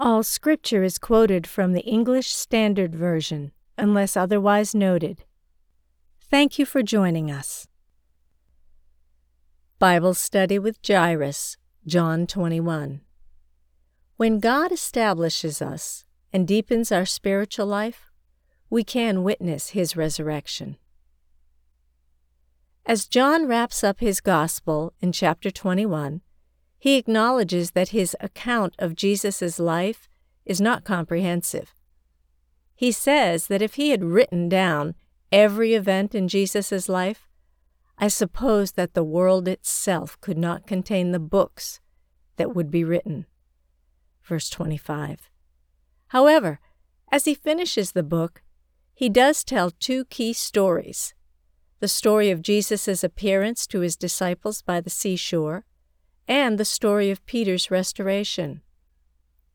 All scripture is quoted from the English Standard Version, unless otherwise noted. Thank you for joining us. Bible Study with Jairus, John 21. When God establishes us and deepens our spiritual life, we can witness his resurrection. As John wraps up his gospel in chapter 21, he acknowledges that his account of Jesus' life is not comprehensive. He says that if he had written down every event in Jesus' life, I suppose that the world itself could not contain the books that would be written. Verse 25. However, as he finishes the book, he does tell two key stories the story of Jesus' appearance to his disciples by the seashore, and the story of Peter's restoration.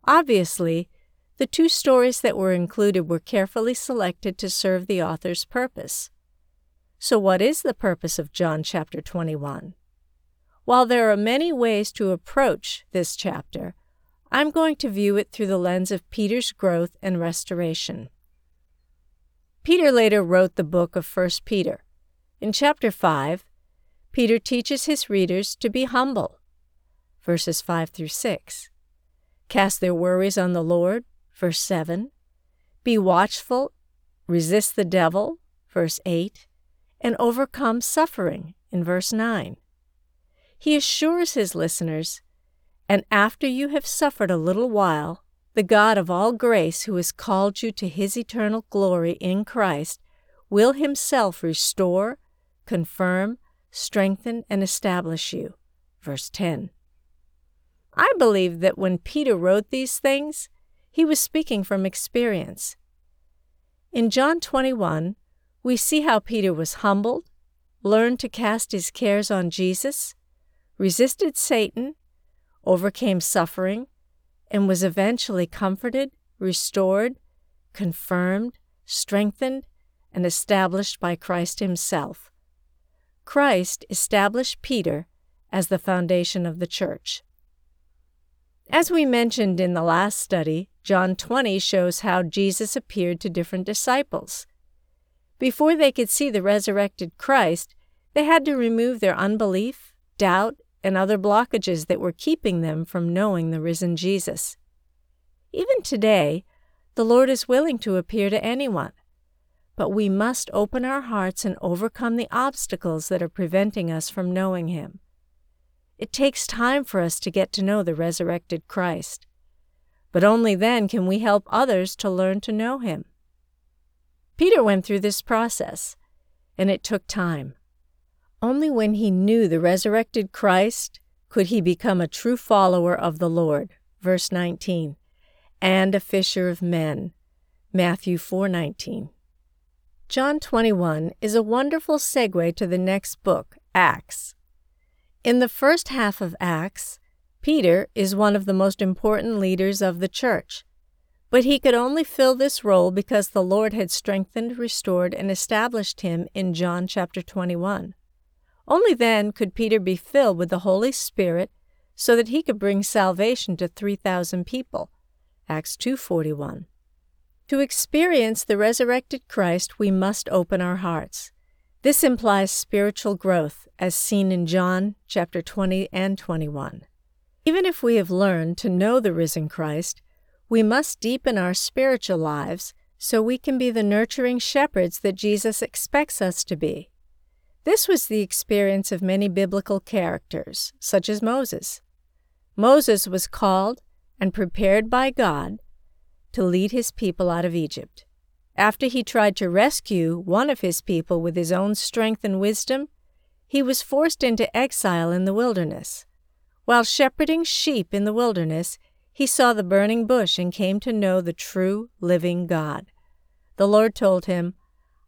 Obviously, the two stories that were included were carefully selected to serve the author's purpose. So, what is the purpose of John chapter 21? While there are many ways to approach this chapter, I'm going to view it through the lens of Peter's growth and restoration. Peter later wrote the book of 1 Peter. In chapter 5, Peter teaches his readers to be humble verses 5 through 6. Cast their worries on the Lord, verse 7. Be watchful, resist the devil, verse 8. And overcome suffering, in verse 9. He assures his listeners, And after you have suffered a little while, the God of all grace, who has called you to his eternal glory in Christ, will himself restore, confirm, strengthen, and establish you. Verse 10. I believe that when Peter wrote these things, he was speaking from experience. In John 21, we see how Peter was humbled, learned to cast his cares on Jesus, resisted Satan, overcame suffering, and was eventually comforted, restored, confirmed, strengthened, and established by Christ Himself. Christ established Peter as the foundation of the church. As we mentioned in the last study, John 20 shows how Jesus appeared to different disciples. Before they could see the resurrected Christ, they had to remove their unbelief, doubt, and other blockages that were keeping them from knowing the risen Jesus. Even today, the Lord is willing to appear to anyone, but we must open our hearts and overcome the obstacles that are preventing us from knowing Him. It takes time for us to get to know the resurrected Christ, but only then can we help others to learn to know Him. Peter went through this process, and it took time. Only when he knew the resurrected Christ could he become a true follower of the Lord. Verse 19. And a fisher of men. Matthew 4:19. John 21 is a wonderful segue to the next book, Acts. In the first half of Acts, Peter is one of the most important leaders of the church. But he could only fill this role because the Lord had strengthened, restored, and established him in John chapter 21. Only then could Peter be filled with the Holy Spirit so that he could bring salvation to 3,000 people. Acts 2:41. To experience the resurrected Christ, we must open our hearts. This implies spiritual growth, as seen in John chapter 20 and 21. Even if we have learned to know the risen Christ, we must deepen our spiritual lives so we can be the nurturing shepherds that Jesus expects us to be. This was the experience of many biblical characters, such as Moses. Moses was called and prepared by God to lead his people out of Egypt. After he tried to rescue one of his people with his own strength and wisdom, he was forced into exile in the wilderness. While shepherding sheep in the wilderness, he saw the burning bush and came to know the true living God. The Lord told him,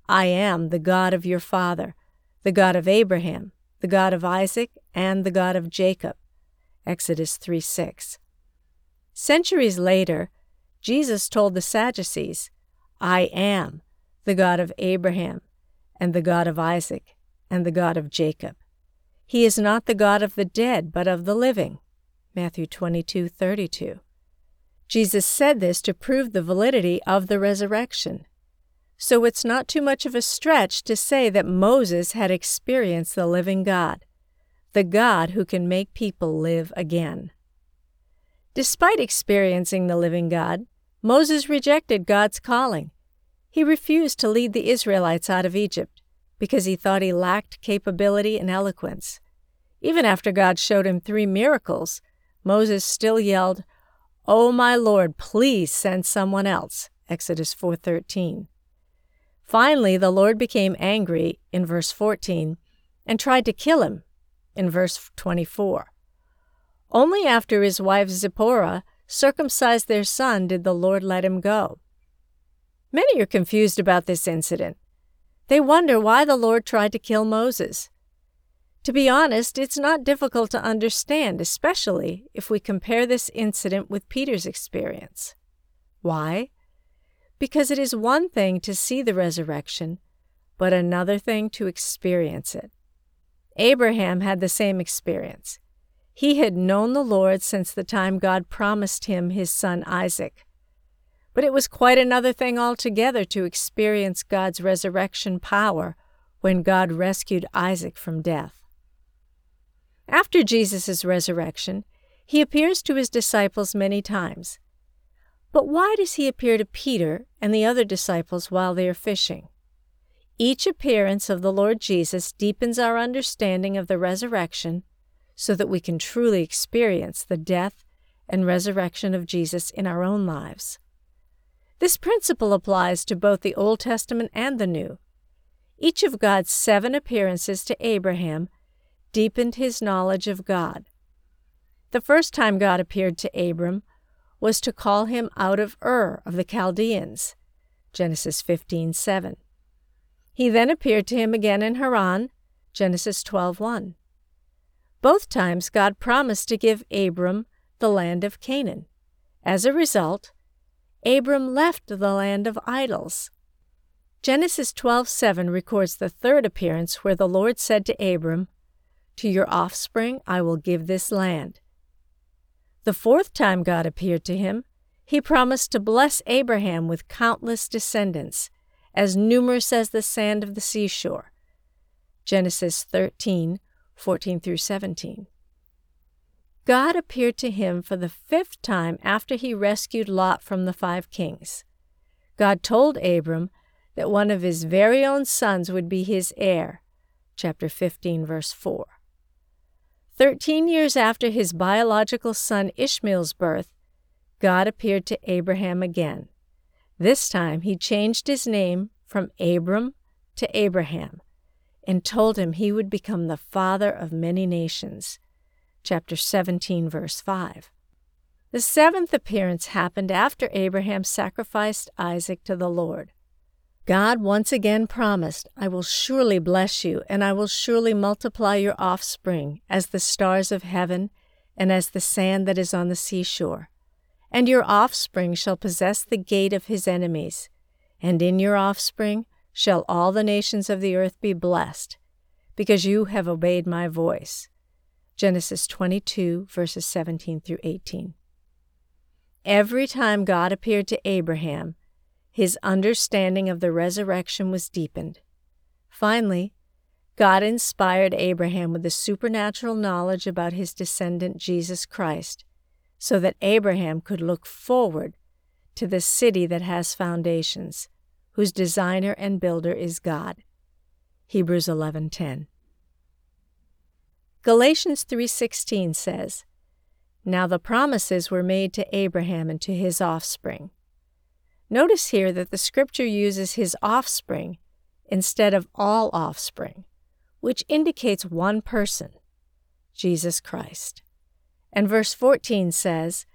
I am the God of your father, the God of Abraham, the God of Isaac, and the God of Jacob. Exodus 3 6. Centuries later, Jesus told the Sadducees, I am the God of Abraham, and the God of Isaac, and the God of Jacob. He is not the God of the dead, but of the living. Matthew 22:32. Jesus said this to prove the validity of the resurrection. So it's not too much of a stretch to say that Moses had experienced the living God, the God who can make people live again. Despite experiencing the living God, Moses rejected God's calling. He refused to lead the Israelites out of Egypt because he thought he lacked capability and eloquence. Even after God showed him three miracles, Moses still yelled, "Oh my Lord, please send someone else." Exodus 4:13. Finally, the Lord became angry in verse 14 and tried to kill him in verse 24. Only after his wife Zipporah circumcised their son did the Lord let him go. Many are confused about this incident. They wonder why the Lord tried to kill Moses. To be honest, it's not difficult to understand, especially if we compare this incident with Peter's experience. Why? Because it is one thing to see the resurrection, but another thing to experience it. Abraham had the same experience. He had known the Lord since the time God promised him his son Isaac. But it was quite another thing altogether to experience God's resurrection power when God rescued Isaac from death. After Jesus' resurrection, he appears to his disciples many times. But why does he appear to Peter and the other disciples while they are fishing? Each appearance of the Lord Jesus deepens our understanding of the resurrection so that we can truly experience the death and resurrection of Jesus in our own lives. This principle applies to both the Old Testament and the New. Each of God's seven appearances to Abraham deepened his knowledge of God. The first time God appeared to Abram was to call him out of Ur of the Chaldeans. Genesis 15:7. He then appeared to him again in Haran. Genesis 12:1. Both times God promised to give Abram the land of Canaan. As a result, Abram left the land of idols. Genesis 12:7 records the third appearance where the Lord said to Abram, to your offspring I will give this land. The fourth time God appeared to him, he promised to bless Abraham with countless descendants, as numerous as the sand of the seashore. Genesis 13, 14 through 17. God appeared to him for the fifth time after he rescued Lot from the five kings. God told Abram that one of his very own sons would be his heir. Chapter 15, verse 4. Thirteen years after his biological son Ishmael's birth, God appeared to Abraham again. This time he changed his name from Abram to Abraham and told him he would become the father of many nations. Chapter 17, verse 5. The seventh appearance happened after Abraham sacrificed Isaac to the Lord. God once again promised, I will surely bless you, and I will surely multiply your offspring as the stars of heaven and as the sand that is on the seashore. And your offspring shall possess the gate of his enemies, and in your offspring shall all the nations of the earth be blessed, because you have obeyed my voice. Genesis 22, verses 17 through 18. Every time God appeared to Abraham, his understanding of the resurrection was deepened. Finally, God inspired Abraham with the supernatural knowledge about his descendant Jesus Christ, so that Abraham could look forward to the city that has foundations, whose designer and builder is God. Hebrews 11:10. Galatians 3:16 says, "Now the promises were made to Abraham and to his offspring." Notice here that the scripture uses his offspring instead of all offspring, which indicates one person, Jesus Christ. And verse 14 says,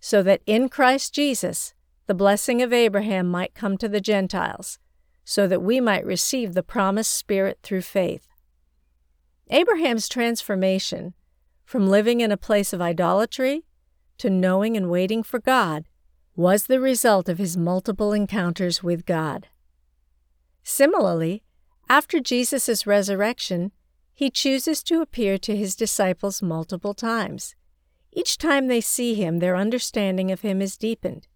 so that in Christ Jesus the blessing of Abraham might come to the Gentiles, so that we might receive the promised Spirit through faith. Abraham's transformation from living in a place of idolatry to knowing and waiting for God was the result of his multiple encounters with God. Similarly, after Jesus' resurrection, he chooses to appear to his disciples multiple times. Each time they see him, their understanding of him is deepened.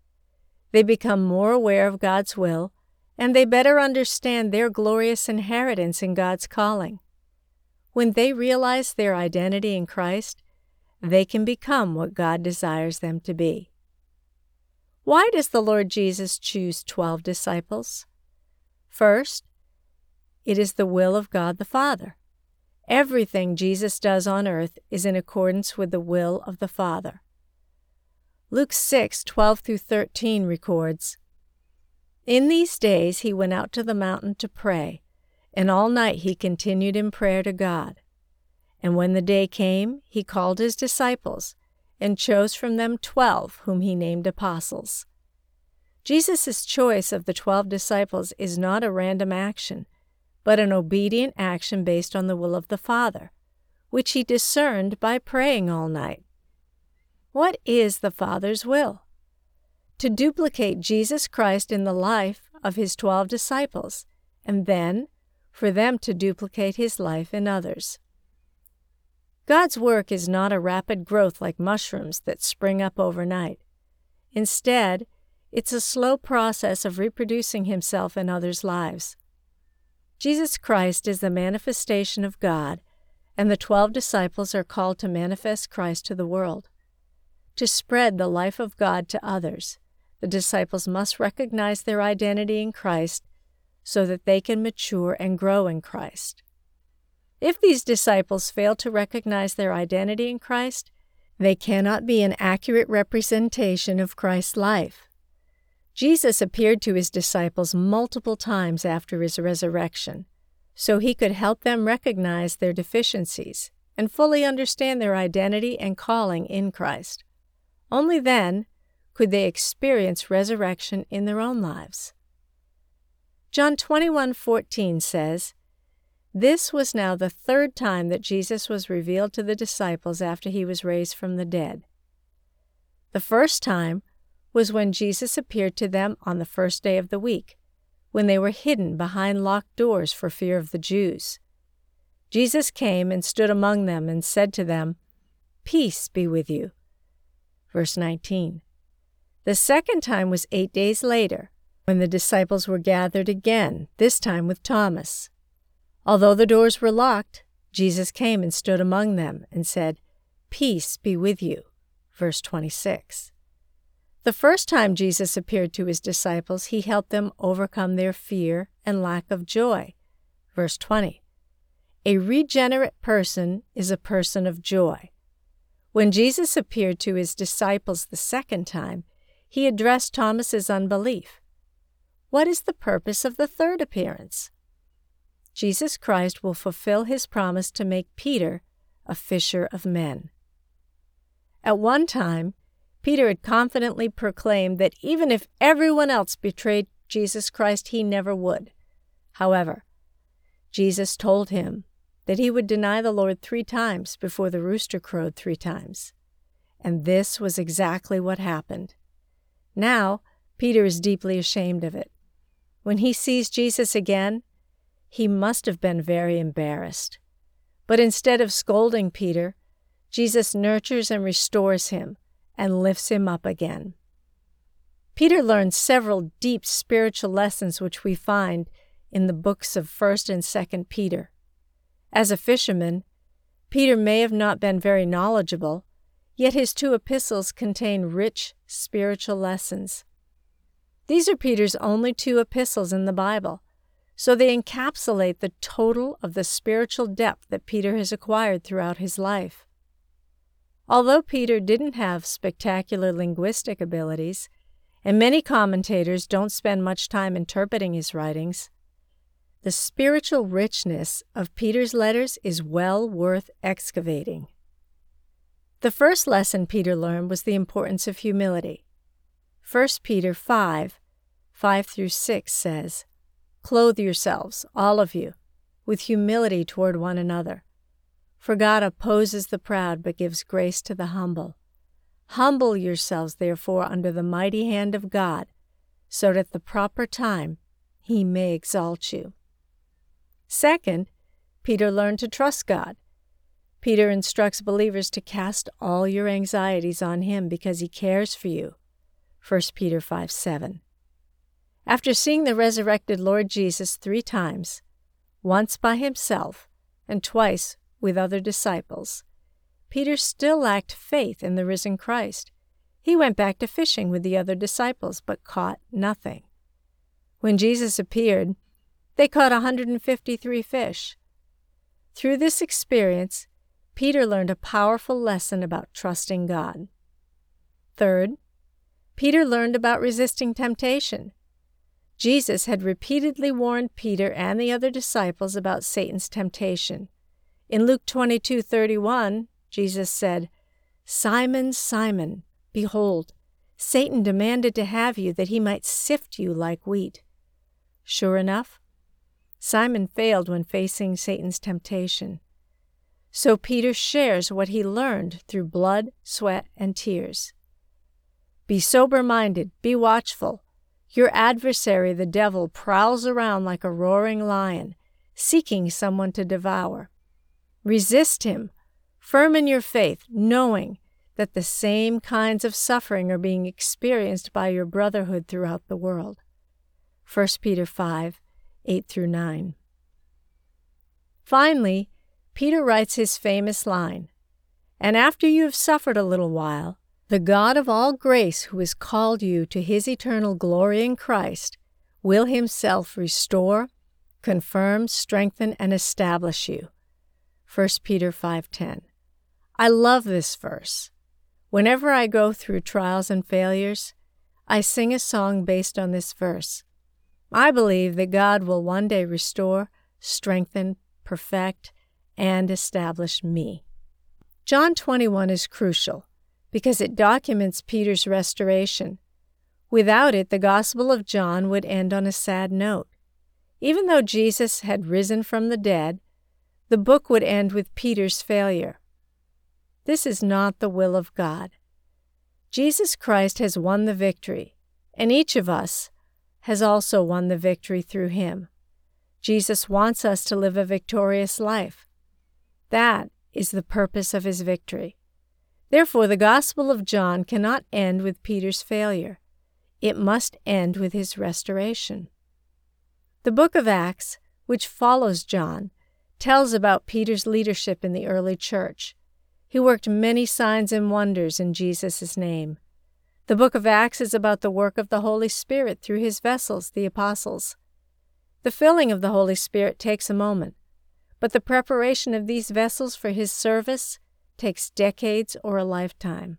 They become more aware of God's will, and they better understand their glorious inheritance in God's calling. When they realize their identity in Christ, they can become what God desires them to be. Why does the Lord Jesus choose twelve disciples? First, it is the will of God the Father. Everything Jesus does on earth is in accordance with the will of the Father. Luke 6 12 through 13 records In these days he went out to the mountain to pray, and all night he continued in prayer to God. And when the day came, he called his disciples, and chose from them twelve, whom he named apostles. Jesus' choice of the twelve disciples is not a random action, but an obedient action based on the will of the Father, which he discerned by praying all night. What is the Father's will? To duplicate Jesus Christ in the life of his twelve disciples, and then for them to duplicate his life in others. God's work is not a rapid growth like mushrooms that spring up overnight. Instead, it's a slow process of reproducing himself in others' lives. Jesus Christ is the manifestation of God, and the twelve disciples are called to manifest Christ to the world. To spread the life of God to others, the disciples must recognize their identity in Christ so that they can mature and grow in Christ. If these disciples fail to recognize their identity in Christ, they cannot be an accurate representation of Christ's life. Jesus appeared to his disciples multiple times after his resurrection, so he could help them recognize their deficiencies and fully understand their identity and calling in Christ. Only then could they experience resurrection in their own lives. John 21:14 says, this was now the third time that Jesus was revealed to the disciples after he was raised from the dead. The first time was when Jesus appeared to them on the first day of the week, when they were hidden behind locked doors for fear of the Jews. Jesus came and stood among them and said to them, Peace be with you. Verse 19. The second time was eight days later, when the disciples were gathered again, this time with Thomas. Although the doors were locked, Jesus came and stood among them and said, Peace be with you. Verse 26. The first time Jesus appeared to his disciples, he helped them overcome their fear and lack of joy. Verse 20. A regenerate person is a person of joy. When Jesus appeared to his disciples the second time, he addressed Thomas's unbelief. What is the purpose of the third appearance? Jesus Christ will fulfill his promise to make Peter a fisher of men. At one time, Peter had confidently proclaimed that even if everyone else betrayed Jesus Christ, he never would. However, Jesus told him that he would deny the Lord three times before the rooster crowed three times. And this was exactly what happened. Now, Peter is deeply ashamed of it. When he sees Jesus again, he must have been very embarrassed. But instead of scolding Peter, Jesus nurtures and restores him and lifts him up again. Peter learned several deep spiritual lessons which we find in the books of 1st and 2nd Peter. As a fisherman, Peter may have not been very knowledgeable, yet his two epistles contain rich spiritual lessons. These are Peter's only two epistles in the Bible, so they encapsulate the total of the spiritual depth that Peter has acquired throughout his life. Although Peter didn't have spectacular linguistic abilities, and many commentators don't spend much time interpreting his writings, the spiritual richness of Peter's letters is well worth excavating. The first lesson Peter learned was the importance of humility. 1 Peter 5 5 through 6 says, Clothe yourselves, all of you, with humility toward one another. For God opposes the proud but gives grace to the humble. Humble yourselves, therefore, under the mighty hand of God, so that at the proper time he may exalt you. Second, Peter learned to trust God. Peter instructs believers to cast all your anxieties on him because he cares for you. 1 Peter 5 7. After seeing the resurrected Lord Jesus three times, once by himself and twice with other disciples, Peter still lacked faith in the risen Christ. He went back to fishing with the other disciples, but caught nothing. When Jesus appeared, they caught a 153 fish. Through this experience, Peter learned a powerful lesson about trusting God. Third, Peter learned about resisting temptation. Jesus had repeatedly warned Peter and the other disciples about Satan's temptation. In Luke 22:31, Jesus said, "Simon, Simon, behold, Satan demanded to have you that he might sift you like wheat." Sure enough, Simon failed when facing Satan's temptation. So Peter shares what he learned through blood, sweat, and tears. Be sober minded, be watchful. Your adversary, the devil, prowls around like a roaring lion, seeking someone to devour. Resist him, firm in your faith, knowing that the same kinds of suffering are being experienced by your brotherhood throughout the world. 1 Peter 5 8 through 9. Finally, Peter writes his famous line And after you have suffered a little while, the God of all grace, who has called you to his eternal glory in Christ, will himself restore, confirm, strengthen, and establish you. 1 Peter 5:10. I love this verse. Whenever I go through trials and failures, I sing a song based on this verse. I believe that God will one day restore, strengthen, perfect, and establish me. John 21 is crucial because it documents Peter's restoration. Without it, the Gospel of John would end on a sad note. Even though Jesus had risen from the dead, the book would end with Peter's failure. This is not the will of God. Jesus Christ has won the victory, and each of us has also won the victory through him. Jesus wants us to live a victorious life. That is the purpose of his victory. Therefore, the Gospel of John cannot end with Peter's failure. It must end with his restoration. The book of Acts, which follows John, tells about Peter's leadership in the early church. He worked many signs and wonders in Jesus' name. The book of Acts is about the work of the Holy Spirit through his vessels, the apostles. The filling of the Holy Spirit takes a moment, but the preparation of these vessels for his service takes decades or a lifetime.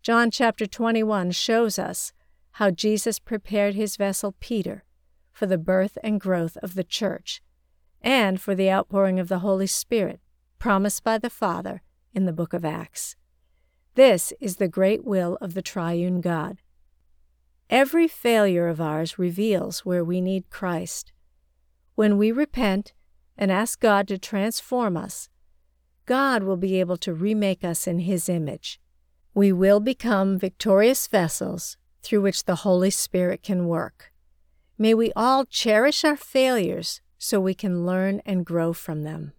John chapter 21 shows us how Jesus prepared his vessel Peter for the birth and growth of the church and for the outpouring of the Holy Spirit promised by the Father in the book of Acts. This is the great will of the triune God. Every failure of ours reveals where we need Christ. When we repent and ask God to transform us, God will be able to remake us in His image. We will become victorious vessels through which the Holy Spirit can work. May we all cherish our failures so we can learn and grow from them.